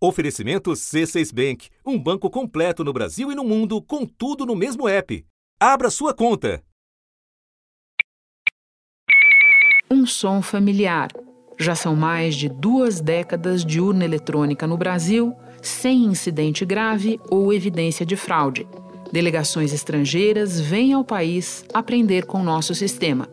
Oferecimento C6 Bank, um banco completo no Brasil e no mundo, com tudo no mesmo app. Abra sua conta. Um som familiar. Já são mais de duas décadas de urna eletrônica no Brasil, sem incidente grave ou evidência de fraude. Delegações estrangeiras vêm ao país aprender com nosso sistema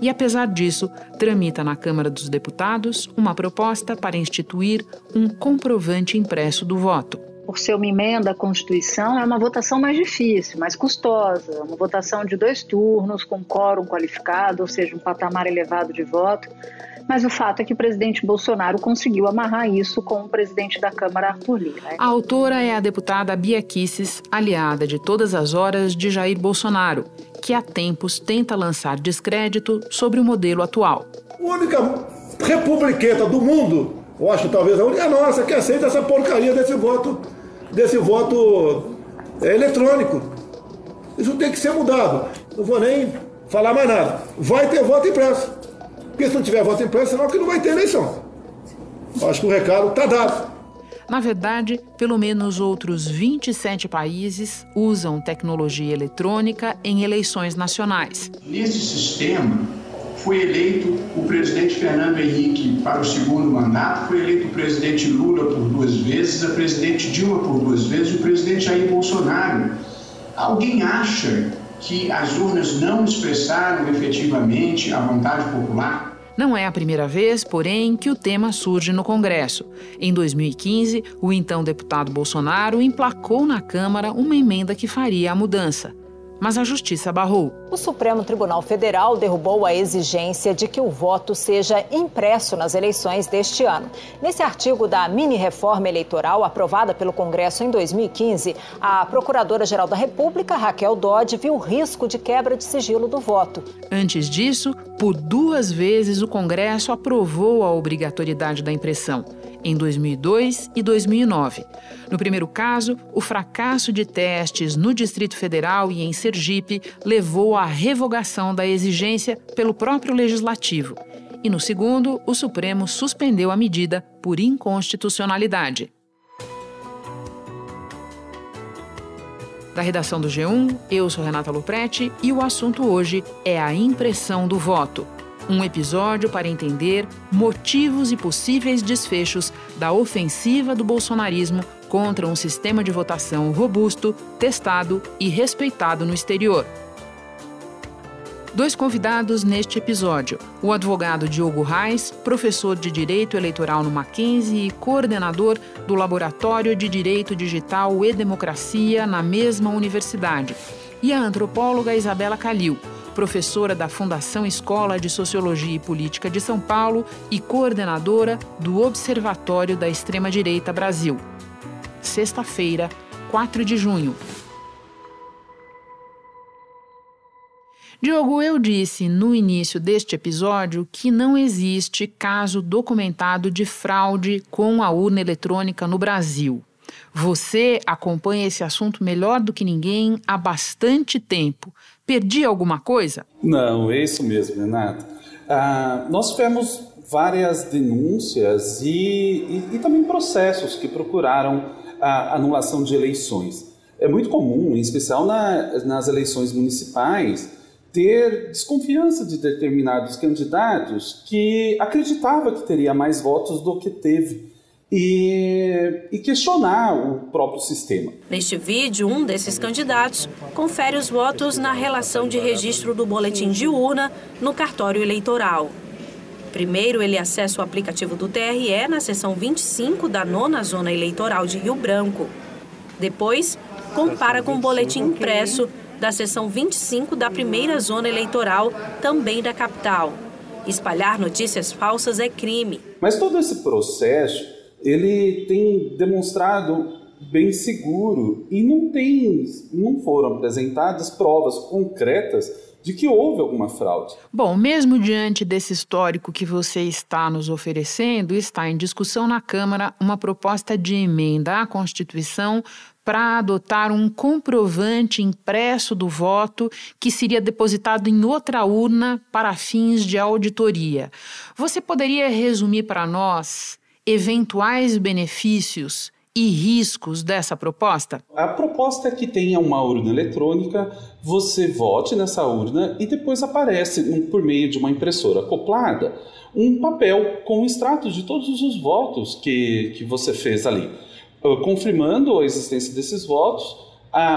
e, apesar disso, tramita na Câmara dos Deputados uma proposta para instituir um comprovante impresso do voto. Por ser uma emenda à Constituição, é uma votação mais difícil, mais custosa, uma votação de dois turnos, com quórum qualificado, ou seja, um patamar elevado de voto. Mas o fato é que o presidente Bolsonaro conseguiu amarrar isso com o presidente da Câmara, Arthur Lira. A autora é a deputada Bia Kisses, aliada de todas as horas de Jair Bolsonaro, que há tempos tenta lançar descrédito sobre o modelo atual. A única republiqueta do mundo, eu acho talvez a única é nossa, que aceita essa porcaria desse voto, desse voto é, eletrônico. Isso tem que ser mudado. Não vou nem falar mais nada. Vai ter voto impresso. Porque se não tiver voto impresso, senão que não vai ter eleição. Acho que o recado está dado. Na verdade, pelo menos outros 27 países usam tecnologia eletrônica em eleições nacionais. Nesse sistema, foi eleito o presidente Fernando Henrique para o segundo mandato, foi eleito o presidente Lula por duas vezes, a presidente Dilma por duas vezes e o presidente Jair Bolsonaro. Alguém acha que as urnas não expressaram efetivamente a vontade popular? Não é a primeira vez, porém, que o tema surge no Congresso. Em 2015, o então deputado Bolsonaro emplacou na Câmara uma emenda que faria a mudança mas a justiça barrou. O Supremo Tribunal Federal derrubou a exigência de que o voto seja impresso nas eleições deste ano. Nesse artigo da mini-reforma eleitoral aprovada pelo Congresso em 2015, a Procuradora-Geral da República, Raquel Dodge, viu risco de quebra de sigilo do voto. Antes disso, por duas vezes o Congresso aprovou a obrigatoriedade da impressão em 2002 e 2009. No primeiro caso, o fracasso de testes no Distrito Federal e em Sergipe levou à revogação da exigência pelo próprio legislativo. E no segundo, o Supremo suspendeu a medida por inconstitucionalidade. Da redação do G1, eu sou Renata Luprete e o assunto hoje é a impressão do voto. Um episódio para entender motivos e possíveis desfechos da ofensiva do bolsonarismo contra um sistema de votação robusto, testado e respeitado no exterior. Dois convidados neste episódio: o advogado Diogo Reis, professor de Direito Eleitoral no Mackenzie e coordenador do Laboratório de Direito Digital e Democracia na mesma universidade, e a antropóloga Isabela Calil professora da Fundação Escola de Sociologia e Política de São Paulo e coordenadora do Observatório da Extrema-Direita Brasil. Sexta-feira, 4 de junho. Diogo, eu disse no início deste episódio que não existe caso documentado de fraude com a urna eletrônica no Brasil. Você acompanha esse assunto melhor do que ninguém há bastante tempo. Perdi alguma coisa? Não, é isso mesmo, Renato. Ah, nós tivemos várias denúncias e, e, e também processos que procuraram a anulação de eleições. É muito comum, em especial na, nas eleições municipais, ter desconfiança de determinados candidatos que acreditava que teria mais votos do que teve e, e, questionar o próprio sistema. Neste vídeo, um desses candidatos confere os votos na relação de registro do boletim de urna no cartório eleitoral. Primeiro, ele acessa o aplicativo do TRE na seção 25 da nona zona eleitoral de Rio Branco. Depois, compara com o boletim impresso da seção 25 da primeira zona eleitoral, também da capital. Espalhar notícias falsas é crime. Mas todo esse processo ele tem demonstrado bem seguro e não tem, não foram apresentadas provas concretas de que houve alguma fraude. Bom, mesmo diante desse histórico que você está nos oferecendo, está em discussão na Câmara uma proposta de emenda à Constituição para adotar um comprovante impresso do voto que seria depositado em outra urna para fins de auditoria. Você poderia resumir para nós eventuais benefícios e riscos dessa proposta? A proposta é que tenha uma urna eletrônica, você vote nessa urna e depois aparece, por meio de uma impressora acoplada, um papel com o extrato de todos os votos que, que você fez ali. Uh, confirmando a existência desses votos,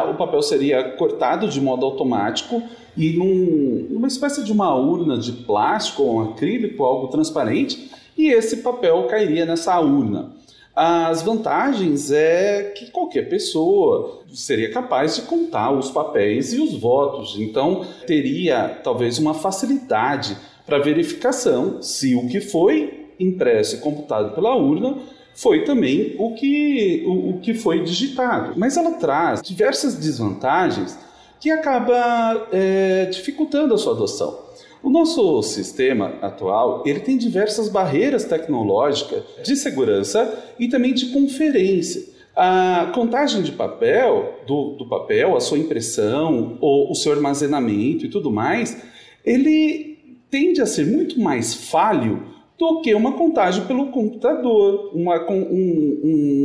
o papel seria cortado de modo automático e num, numa espécie de uma urna de plástico ou um acrílico, algo transparente, e esse papel cairia nessa urna. As vantagens é que qualquer pessoa seria capaz de contar os papéis e os votos, então teria talvez uma facilidade para verificação se o que foi impresso e computado pela urna foi também o que, o, o que foi digitado. Mas ela traz diversas desvantagens que acaba é, dificultando a sua adoção. O nosso sistema atual ele tem diversas barreiras tecnológicas de segurança e também de conferência. A contagem de papel, do, do papel, a sua impressão, o, o seu armazenamento e tudo mais, ele tende a ser muito mais falho do que uma contagem pelo computador, uma, um,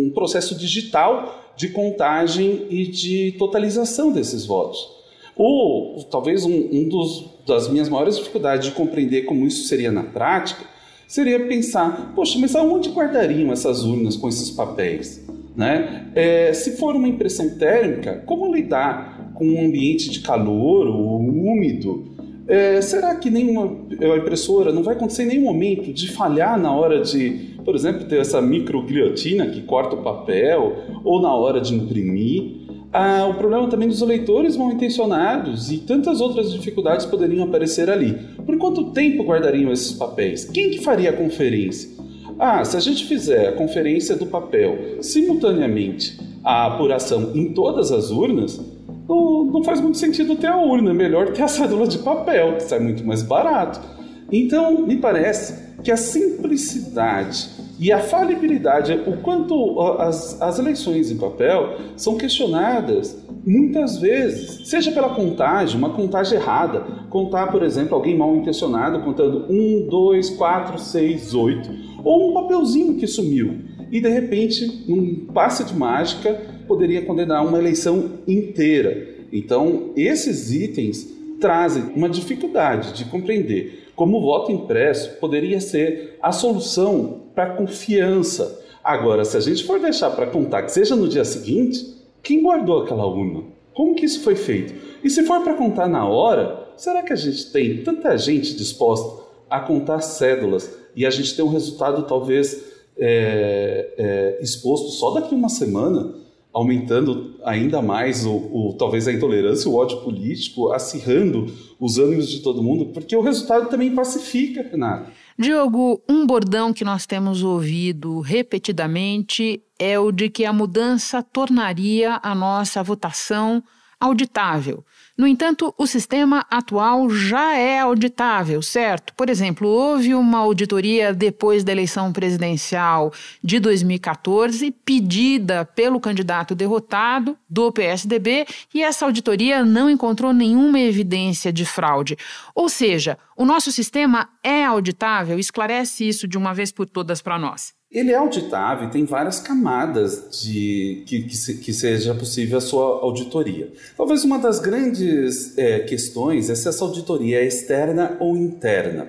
um processo digital de contagem e de totalização desses votos. Ou talvez um, um dos, das minhas maiores dificuldades de compreender como isso seria na prática seria pensar, poxa, mas aonde guardariam essas urnas com esses papéis? Né? É, se for uma impressão térmica, como lidar com um ambiente de calor ou úmido? É, será que nenhuma a impressora não vai acontecer em nenhum momento de falhar na hora de, por exemplo, ter essa microguilhotina que corta o papel ou na hora de imprimir? Ah, o problema também dos leitores mal intencionados e tantas outras dificuldades poderiam aparecer ali. Por quanto tempo guardariam esses papéis? Quem que faria a conferência? Ah, se a gente fizer a conferência do papel simultaneamente a apuração em todas as urnas, não, não faz muito sentido ter a urna, é melhor ter a cédula de papel, que sai muito mais barato. Então, me parece que a simplicidade e a falibilidade, o quanto as, as eleições em papel são questionadas muitas vezes, seja pela contagem, uma contagem errada, contar, por exemplo, alguém mal intencionado contando 1, 2, 4, 6, 8, ou um papelzinho que sumiu. E de repente, num passe de mágica, poderia condenar uma eleição inteira. Então, esses itens trazem uma dificuldade de compreender como o voto impresso poderia ser a solução para confiança. Agora, se a gente for deixar para contar que seja no dia seguinte, quem guardou aquela urna? Como que isso foi feito? E se for para contar na hora, será que a gente tem tanta gente disposta a contar cédulas e a gente tem um resultado talvez é, é, exposto só daqui uma semana? Aumentando ainda mais o, o, talvez a intolerância, o ódio político, acirrando os ânimos de todo mundo, porque o resultado também pacifica, Renato. Diogo, um bordão que nós temos ouvido repetidamente é o de que a mudança tornaria a nossa votação auditável. No entanto, o sistema atual já é auditável, certo? Por exemplo, houve uma auditoria depois da eleição presidencial de 2014, pedida pelo candidato derrotado do PSDB, e essa auditoria não encontrou nenhuma evidência de fraude. Ou seja, o nosso sistema é auditável? Esclarece isso de uma vez por todas para nós. Ele é auditável e tem várias camadas de que, que, se, que, seja possível a sua auditoria. Talvez uma das grandes é, questões é se essa auditoria é externa ou interna.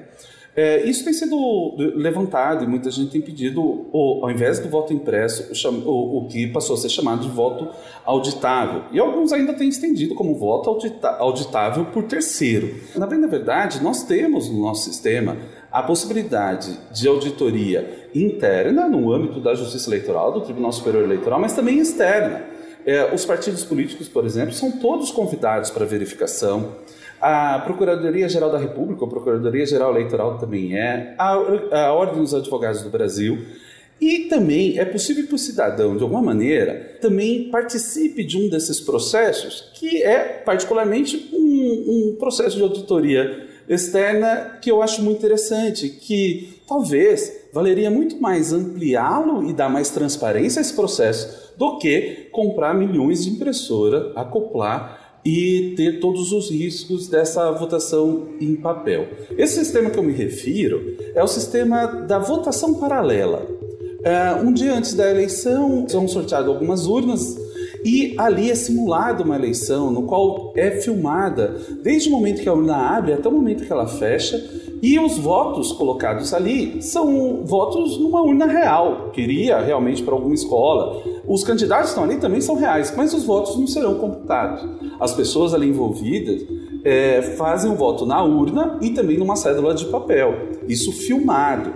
É, isso tem sido levantado e muita gente tem pedido, o, ao invés do voto impresso, o, o, que passou a ser chamado de voto auditável. E alguns ainda têm estendido como voto audita, auditável por terceiro. Na verdade, nós temos no nosso sistema a possibilidade de auditoria interna no âmbito da Justiça Eleitoral, do Tribunal Superior Eleitoral, mas também externa. É, os partidos políticos, por exemplo, são todos convidados para verificação. A Procuradoria-Geral da República, a Procuradoria-Geral Eleitoral também é, a, a Ordem dos Advogados do Brasil. E também é possível que o cidadão, de alguma maneira, também participe de um desses processos, que é particularmente um, um processo de auditoria externa que eu acho muito interessante, que talvez valeria muito mais ampliá-lo e dar mais transparência a esse processo do que comprar milhões de impressora, acoplar e ter todos os riscos dessa votação em papel. Esse sistema que eu me refiro é o sistema da votação paralela. Uh, um dia antes da eleição, são sorteadas algumas urnas e ali é simulada uma eleição no qual é filmada desde o momento que a urna abre até o momento que ela fecha e os votos colocados ali são votos numa urna real, que iria realmente para alguma escola. Os candidatos que estão ali também são reais, mas os votos não serão computados. As pessoas ali envolvidas é, fazem o voto na urna e também numa cédula de papel, isso filmado.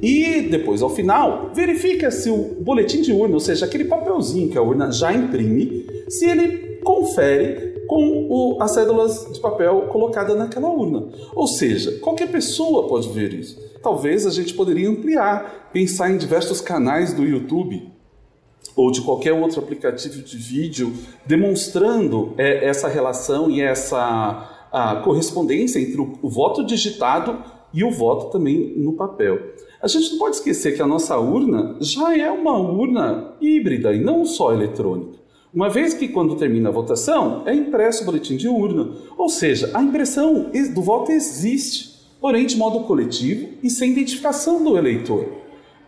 E depois, ao final, verifica se o boletim de urna, ou seja, aquele papelzinho que a urna já imprime, se ele confere com o, as cédulas de papel colocada naquela urna. Ou seja, qualquer pessoa pode ver isso. Talvez a gente poderia ampliar, pensar em diversos canais do YouTube ou de qualquer outro aplicativo de vídeo demonstrando é, essa relação e essa correspondência entre o, o voto digitado e o voto também no papel. A gente não pode esquecer que a nossa urna já é uma urna híbrida e não só eletrônica. Uma vez que, quando termina a votação, é impresso o boletim de urna. Ou seja, a impressão do voto existe, porém de modo coletivo e sem identificação do eleitor.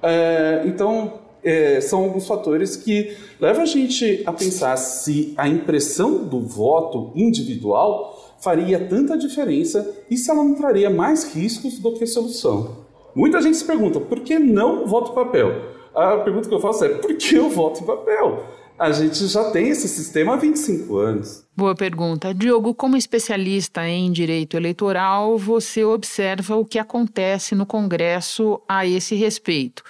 É, então, é, são alguns fatores que levam a gente a pensar se a impressão do voto individual faria tanta diferença e se ela não traria mais riscos do que solução. Muita gente se pergunta, por que não voto em papel? A pergunta que eu faço é, por que eu voto em papel? A gente já tem esse sistema há 25 anos. Boa pergunta. Diogo, como especialista em direito eleitoral, você observa o que acontece no Congresso a esse respeito.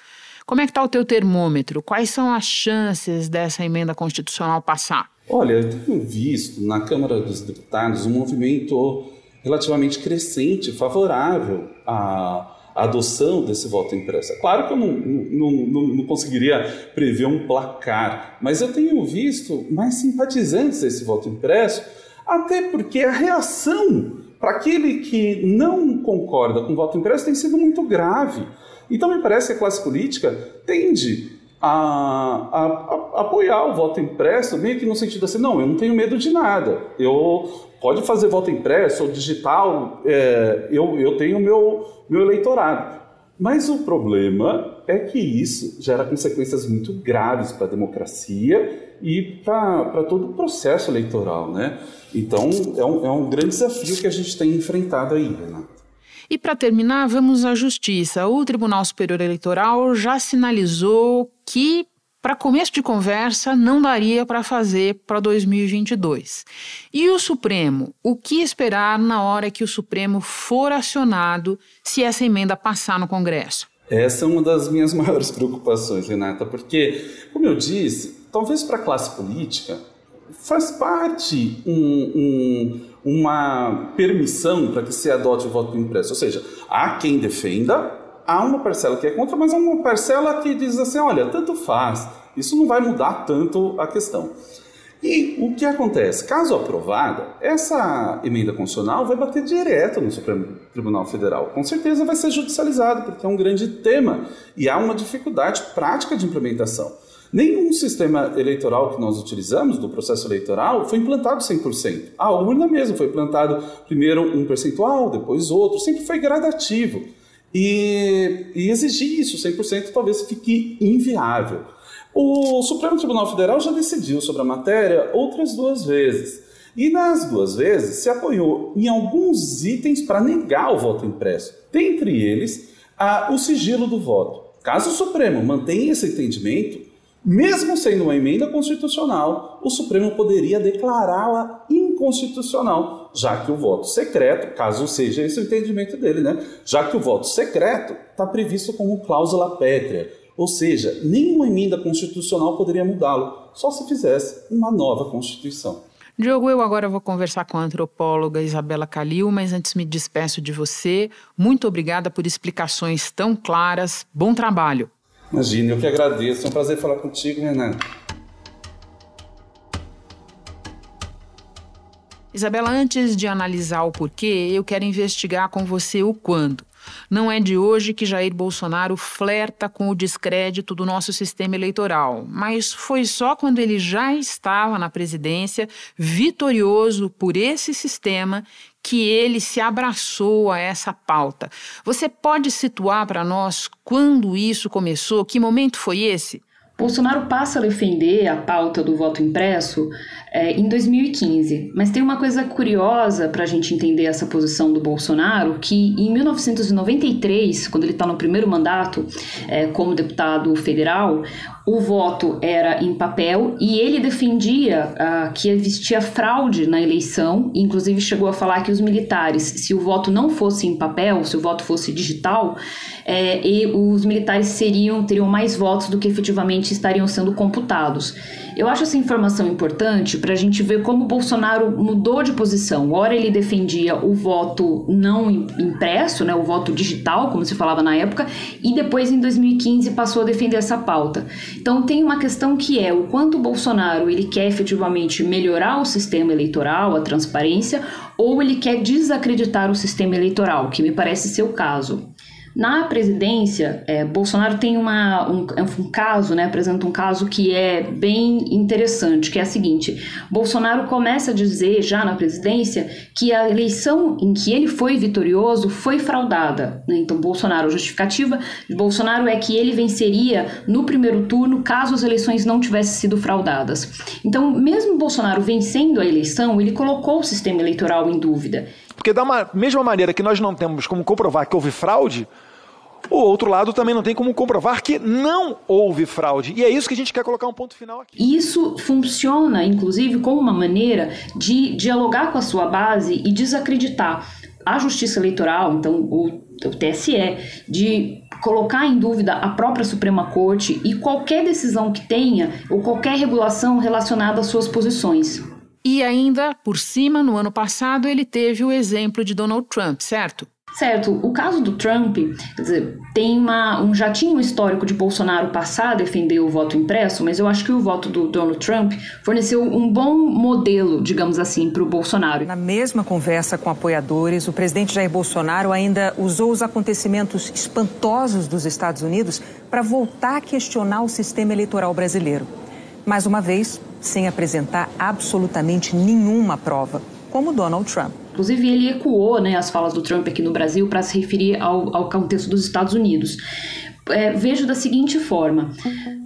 Como é que está o teu termômetro? Quais são as chances dessa emenda constitucional passar? Olha, eu tenho visto na Câmara dos Deputados um movimento relativamente crescente, favorável a a adoção desse voto impresso. É claro que eu não, não, não, não, conseguiria prever um placar, mas eu tenho visto mais simpatizantes desse voto impresso, até porque a reação para aquele que não concorda com o voto impresso tem sido muito grave. Então me parece que a classe política tende a, a, a, apoiar o voto impresso, meio que no sentido assim, não, eu não tenho medo de nada. Eu pode fazer voto impresso ou digital, é, eu, eu tenho meu, meu eleitorado. Mas o problema é que isso gera consequências muito graves para a democracia e para todo o processo eleitoral, né? Então, é um, é um grande desafio que a gente tem enfrentado aí, Renato. E para terminar, vamos à justiça. O Tribunal Superior Eleitoral já sinalizou que para começo de conversa, não daria para fazer para 2022. E o Supremo? O que esperar na hora que o Supremo for acionado se essa emenda passar no Congresso? Essa é uma das minhas maiores preocupações, Renata, porque, como eu disse, talvez para a classe política faz parte um, um, uma permissão para que se adote o voto impresso. Ou seja, há quem defenda há uma parcela que é contra, mas há uma parcela que diz assim: olha, tanto faz, isso não vai mudar tanto a questão. E o que acontece? Caso aprovada, essa emenda constitucional vai bater direto no Supremo Tribunal Federal. Com certeza vai ser judicializado, porque é um grande tema e há uma dificuldade prática de implementação. Nenhum sistema eleitoral que nós utilizamos do processo eleitoral foi implantado 100%. A urna mesmo foi implantado primeiro um percentual, depois outro, sempre foi gradativo. E, e exigir isso 100% talvez fique inviável. O Supremo Tribunal Federal já decidiu sobre a matéria outras duas vezes. E nas duas vezes se apoiou em alguns itens para negar o voto impresso, dentre eles a, o sigilo do voto. Caso o Supremo mantenha esse entendimento, mesmo sendo uma emenda constitucional, o Supremo poderia declará-la inconstitucional, já que o voto secreto, caso seja esse o entendimento dele, né? Já que o voto secreto está previsto como cláusula pétrea, ou seja, nenhuma emenda constitucional poderia mudá-lo, só se fizesse uma nova Constituição. Diogo, eu agora vou conversar com a antropóloga Isabela Calil, mas antes me despeço de você. Muito obrigada por explicações tão claras. Bom trabalho. Imagina, eu que agradeço. É um prazer falar contigo, Renato. Isabela, antes de analisar o porquê, eu quero investigar com você o quando. Não é de hoje que Jair Bolsonaro flerta com o descrédito do nosso sistema eleitoral, mas foi só quando ele já estava na presidência, vitorioso por esse sistema, que ele se abraçou a essa pauta. Você pode situar para nós quando isso começou? Que momento foi esse? Bolsonaro passa a defender a pauta do voto impresso é, em 2015. Mas tem uma coisa curiosa para a gente entender essa posição do Bolsonaro, que em 1993, quando ele está no primeiro mandato é, como deputado federal, o voto era em papel e ele defendia uh, que existia fraude na eleição, inclusive chegou a falar que os militares, se o voto não fosse em papel, se o voto fosse digital, é, e os militares seriam teriam mais votos do que efetivamente estariam sendo computados. Eu acho essa informação importante para a gente ver como o Bolsonaro mudou de posição. Ora ele defendia o voto não impresso, né, o voto digital, como se falava na época, e depois em 2015 passou a defender essa pauta. Então tem uma questão que é o quanto Bolsonaro ele quer efetivamente melhorar o sistema eleitoral, a transparência, ou ele quer desacreditar o sistema eleitoral, que me parece ser o caso. Na presidência, é, Bolsonaro tem uma, um, um, caso, né, apresenta um caso que é bem interessante, que é a seguinte: Bolsonaro começa a dizer já na presidência que a eleição em que ele foi vitorioso foi fraudada. Né? Então, Bolsonaro, a justificativa de Bolsonaro é que ele venceria no primeiro turno caso as eleições não tivessem sido fraudadas. Então, mesmo Bolsonaro vencendo a eleição, ele colocou o sistema eleitoral em dúvida. Porque da mesma maneira que nós não temos como comprovar que houve fraude, o outro lado também não tem como comprovar que não houve fraude. E é isso que a gente quer colocar um ponto final aqui. Isso funciona, inclusive, como uma maneira de dialogar com a sua base e desacreditar a justiça eleitoral, então o, o TSE, de colocar em dúvida a própria Suprema Corte e qualquer decisão que tenha ou qualquer regulação relacionada às suas posições. E ainda, por cima, no ano passado, ele teve o exemplo de Donald Trump, certo? Certo, o caso do Trump, quer dizer, tem uma, um, já tinha um histórico de Bolsonaro passar defender o voto impresso, mas eu acho que o voto do Donald Trump forneceu um bom modelo, digamos assim, para o Bolsonaro. Na mesma conversa com apoiadores, o presidente Jair Bolsonaro ainda usou os acontecimentos espantosos dos Estados Unidos para voltar a questionar o sistema eleitoral brasileiro. Mais uma vez, sem apresentar absolutamente nenhuma prova, como Donald Trump. Inclusive, ele ecoou né, as falas do Trump aqui no Brasil para se referir ao, ao contexto dos Estados Unidos. É, vejo da seguinte forma: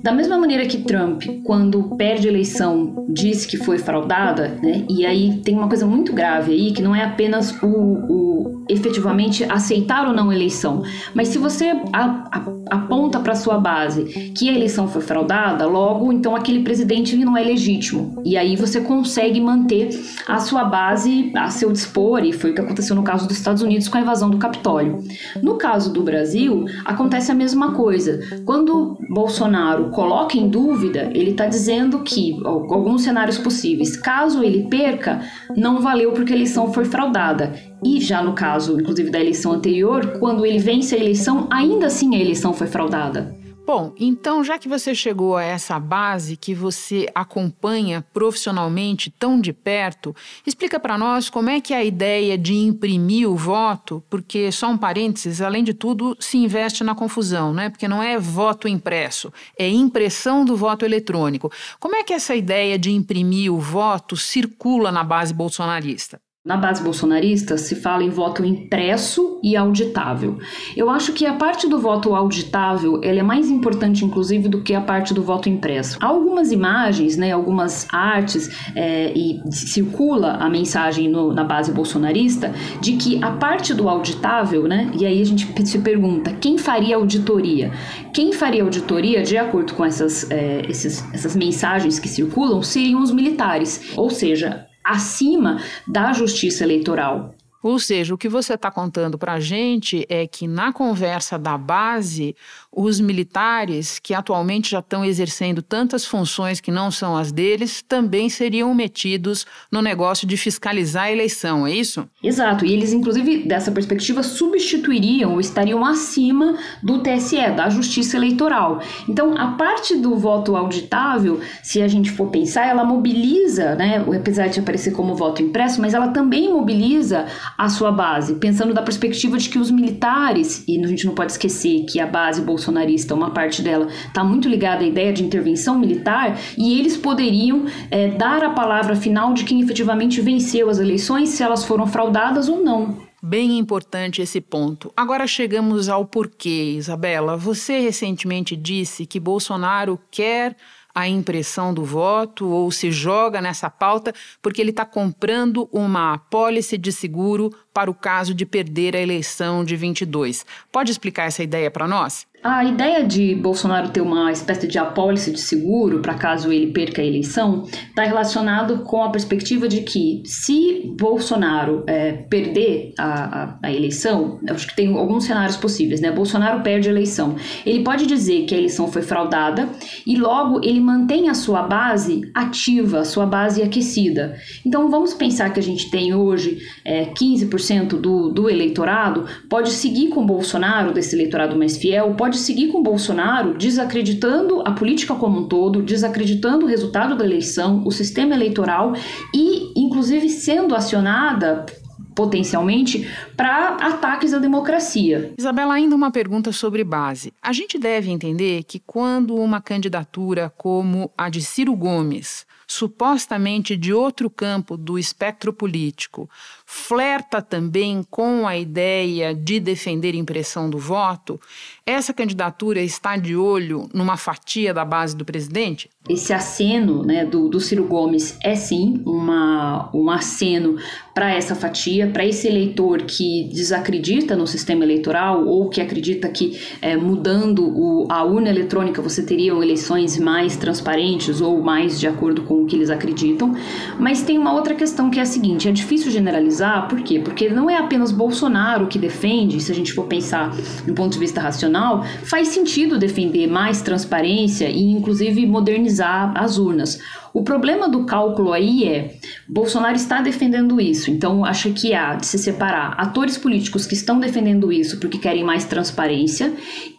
da mesma maneira que Trump, quando perde a eleição, diz que foi fraudada, né, e aí tem uma coisa muito grave aí, que não é apenas o, o efetivamente aceitar ou não a eleição, mas se você a, a, aponta para sua base que a eleição foi fraudada, logo então aquele presidente ele não é legítimo, e aí você consegue manter a sua base a seu dispor, e foi o que aconteceu no caso dos Estados Unidos com a invasão do Capitólio. No caso do Brasil, acontece a mesma coisa. Quando Bolsonaro coloca em dúvida, ele está dizendo que alguns cenários possíveis, caso ele perca, não valeu porque a eleição foi fraudada. E já no caso, inclusive da eleição anterior, quando ele vence a eleição, ainda assim a eleição foi fraudada. Bom, então já que você chegou a essa base que você acompanha profissionalmente tão de perto, explica para nós como é que é a ideia de imprimir o voto, porque só um parênteses, além de tudo, se investe na confusão, né? Porque não é voto impresso, é impressão do voto eletrônico. Como é que essa ideia de imprimir o voto circula na base bolsonarista? Na base bolsonarista se fala em voto impresso e auditável. Eu acho que a parte do voto auditável ela é mais importante, inclusive, do que a parte do voto impresso. Há algumas imagens, né, algumas artes é, e circula a mensagem no, na base bolsonarista de que a parte do auditável, né, e aí a gente se pergunta quem faria auditoria? Quem faria auditoria, de acordo com essas, é, esses, essas mensagens que circulam, seriam os militares, ou seja, acima da justiça eleitoral. Ou seja, o que você está contando para a gente é que na conversa da base, os militares, que atualmente já estão exercendo tantas funções que não são as deles, também seriam metidos no negócio de fiscalizar a eleição, é isso? Exato, e eles, inclusive, dessa perspectiva, substituiriam ou estariam acima do TSE, da Justiça Eleitoral. Então, a parte do voto auditável, se a gente for pensar, ela mobiliza, né, apesar de aparecer como voto impresso, mas ela também mobiliza a sua base, pensando da perspectiva de que os militares, e a gente não pode esquecer que a base bolsonarista, uma parte dela, está muito ligada à ideia de intervenção militar, e eles poderiam é, dar a palavra final de quem efetivamente venceu as eleições, se elas foram fraudadas ou não. Bem importante esse ponto. Agora chegamos ao porquê, Isabela. Você recentemente disse que Bolsonaro quer a impressão do voto ou se joga nessa pauta porque ele está comprando uma apólice de seguro para o caso de perder a eleição de 22. Pode explicar essa ideia para nós? A ideia de Bolsonaro ter uma espécie de apólice de seguro para caso ele perca a eleição está relacionado com a perspectiva de que se Bolsonaro é, perder a, a, a, eleição, acho que tem alguns cenários possíveis, né? Bolsonaro perde a eleição, ele pode dizer que a eleição foi fraudada e logo ele mantém a sua base ativa, a sua base aquecida. Então vamos pensar que a gente tem hoje é, 15% do, do eleitorado pode seguir com Bolsonaro, desse eleitorado mais fiel, pode seguir com Bolsonaro desacreditando a política como um todo, desacreditando o resultado da eleição, o sistema eleitoral e, inclusive, sendo acionada potencialmente para ataques à democracia. Isabela, ainda uma pergunta sobre base. A gente deve entender que quando uma candidatura como a de Ciro Gomes, supostamente de outro campo do espectro político, flerta também com a ideia de defender impressão do voto, essa candidatura está de olho numa fatia da base do presidente? Esse aceno né, do, do Ciro Gomes é sim uma, um aceno para essa fatia, para esse eleitor que desacredita no sistema eleitoral ou que acredita que é, mudando o, a urna eletrônica você teria eleições mais transparentes ou mais de acordo com o que eles acreditam. Mas tem uma outra questão que é a seguinte: é difícil generalizar por quê? Porque não é apenas Bolsonaro que defende, se a gente for pensar do ponto de vista racional, faz sentido defender mais transparência e inclusive modernizar as urnas. O problema do cálculo aí é Bolsonaro está defendendo isso, então acha que há de se separar atores políticos que estão defendendo isso porque querem mais transparência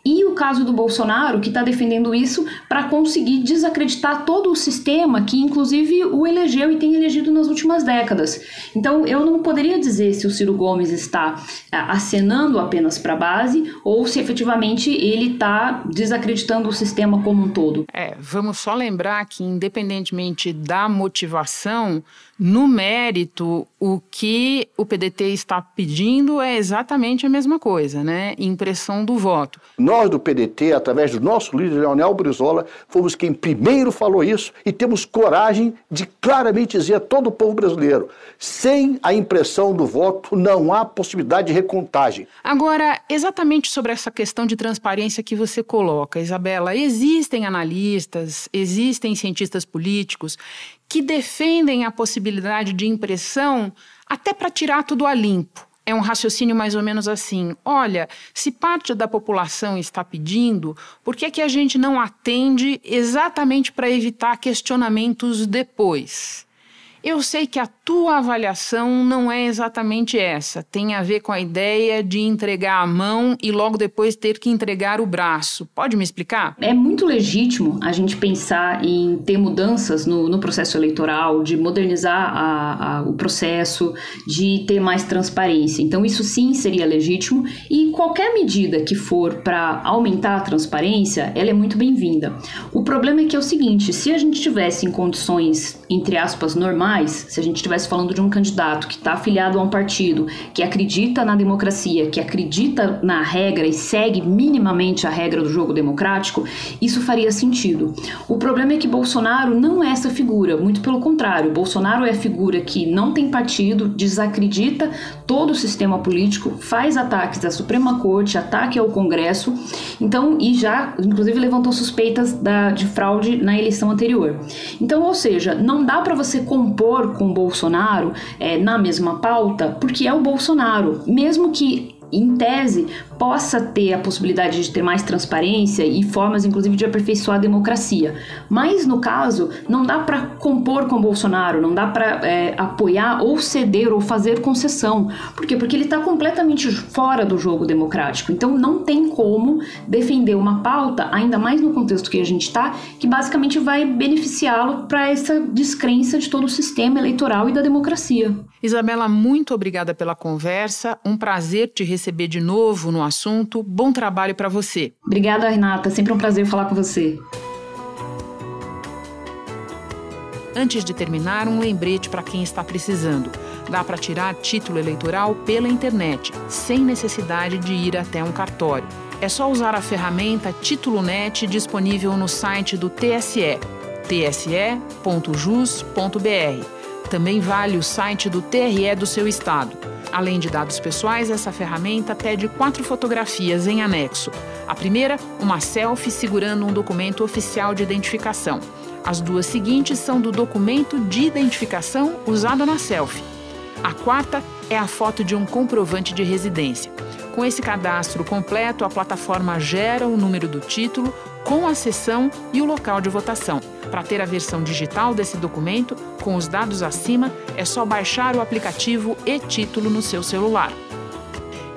e o caso do Bolsonaro que está defendendo isso para conseguir desacreditar todo o sistema que inclusive o elegeu e tem elegido nas últimas décadas. Então eu não poderia dizer se o Ciro Gomes está acenando apenas para a base ou se efetivamente ele está desacreditando o sistema como um todo. É, vamos só lembrar que independentemente da motivação, no mérito, o que o PDT está pedindo é exatamente a mesma coisa, né? Impressão do voto. Nós do PDT, através do nosso líder Leonel Brizola, fomos quem primeiro falou isso e temos coragem de claramente dizer a todo o povo brasileiro: sem a impressão do voto não há possibilidade de recontagem. Agora, exatamente sobre essa questão de transparência que você coloca, Isabela, existem analistas, existem cientistas políticos que defendem a possibilidade de impressão até para tirar tudo a limpo. É um raciocínio mais ou menos assim: olha, se parte da população está pedindo, por que, é que a gente não atende exatamente para evitar questionamentos depois? Eu sei que a tua avaliação não é exatamente essa. Tem a ver com a ideia de entregar a mão e logo depois ter que entregar o braço. Pode me explicar? É muito legítimo a gente pensar em ter mudanças no, no processo eleitoral, de modernizar a, a, o processo, de ter mais transparência. Então, isso sim seria legítimo e qualquer medida que for para aumentar a transparência, ela é muito bem-vinda. O problema é que é o seguinte: se a gente tivesse em condições, entre aspas, normais, se a gente estivesse falando de um candidato que está afiliado a um partido, que acredita na democracia, que acredita na regra e segue minimamente a regra do jogo democrático, isso faria sentido. O problema é que Bolsonaro não é essa figura, muito pelo contrário. Bolsonaro é a figura que não tem partido, desacredita todo o sistema político, faz ataques à Suprema Corte, ataque ao Congresso, então e já inclusive levantou suspeitas da, de fraude na eleição anterior. Então, ou seja, não dá para você comprar compor com Bolsonaro é, na mesma pauta, porque é o Bolsonaro. Mesmo que em tese, possa ter a possibilidade de ter mais transparência e formas, inclusive, de aperfeiçoar a democracia. Mas, no caso, não dá para compor com Bolsonaro, não dá para é, apoiar ou ceder ou fazer concessão. Por quê? Porque ele está completamente fora do jogo democrático. Então, não tem como defender uma pauta, ainda mais no contexto que a gente está, que basicamente vai beneficiá-lo para essa descrença de todo o sistema eleitoral e da democracia. Isabela, muito obrigada pela conversa. Um prazer te receber de novo no assunto. Bom trabalho para você. Obrigada, Renata. Sempre um prazer falar com você. Antes de terminar, um lembrete para quem está precisando. Dá para tirar título eleitoral pela internet, sem necessidade de ir até um cartório. É só usar a ferramenta Título Net disponível no site do TSE, tse.jus.br também vale o site do TRE do seu estado. Além de dados pessoais, essa ferramenta pede quatro fotografias em anexo. A primeira, uma selfie segurando um documento oficial de identificação. As duas seguintes são do documento de identificação usado na selfie. A quarta é a foto de um comprovante de residência. Com esse cadastro completo, a plataforma gera o número do título com a sessão e o local de votação. Para ter a versão digital desse documento, com os dados acima, é só baixar o aplicativo e-título no seu celular.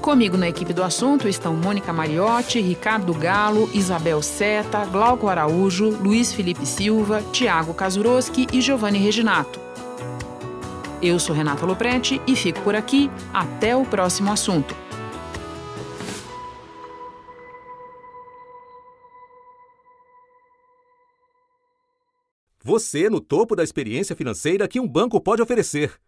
Comigo na equipe do assunto estão Mônica Mariotti, Ricardo Galo, Isabel Seta, Glauco Araújo, Luiz Felipe Silva, Tiago Kazuroski e Giovanni Reginato. Eu sou Renata Loprete e fico por aqui. Até o próximo assunto. Você no topo da experiência financeira que um banco pode oferecer.